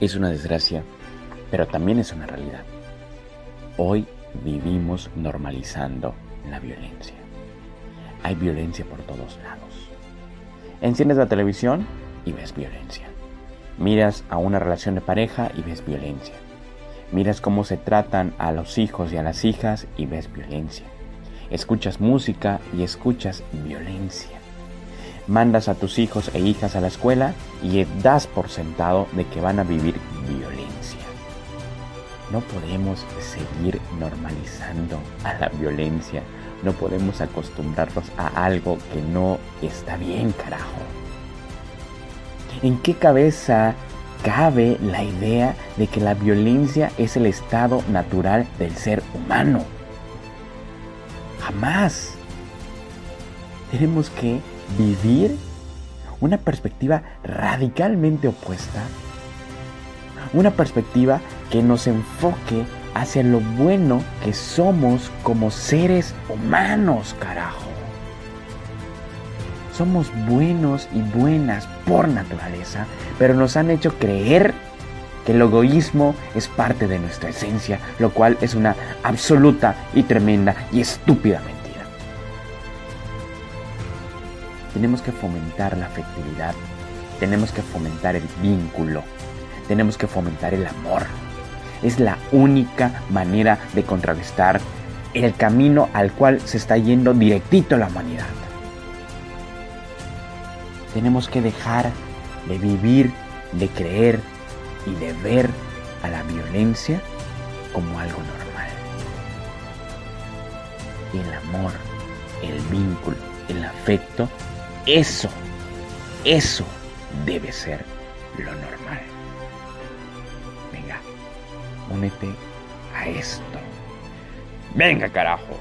Es una desgracia, pero también es una realidad. Hoy vivimos normalizando la violencia. Hay violencia por todos lados. Enciendes la televisión y ves violencia. Miras a una relación de pareja y ves violencia. Miras cómo se tratan a los hijos y a las hijas y ves violencia. Escuchas música y escuchas violencia. Mandas a tus hijos e hijas a la escuela y das por sentado de que van a vivir violencia. No podemos seguir normalizando a la violencia. No podemos acostumbrarnos a algo que no está bien, carajo. ¿En qué cabeza cabe la idea de que la violencia es el estado natural del ser humano? Jamás. Tenemos que vivir una perspectiva radicalmente opuesta. Una perspectiva que nos enfoque hacia lo bueno que somos como seres humanos, carajo. Somos buenos y buenas por naturaleza, pero nos han hecho creer que el egoísmo es parte de nuestra esencia, lo cual es una absoluta y tremenda y estúpida Tenemos que fomentar la afectividad, tenemos que fomentar el vínculo, tenemos que fomentar el amor. Es la única manera de contrarrestar el camino al cual se está yendo directito la humanidad. Tenemos que dejar de vivir, de creer y de ver a la violencia como algo normal. El amor, el vínculo, el afecto, eso, eso debe ser lo normal. Venga, únete a esto. Venga, carajo.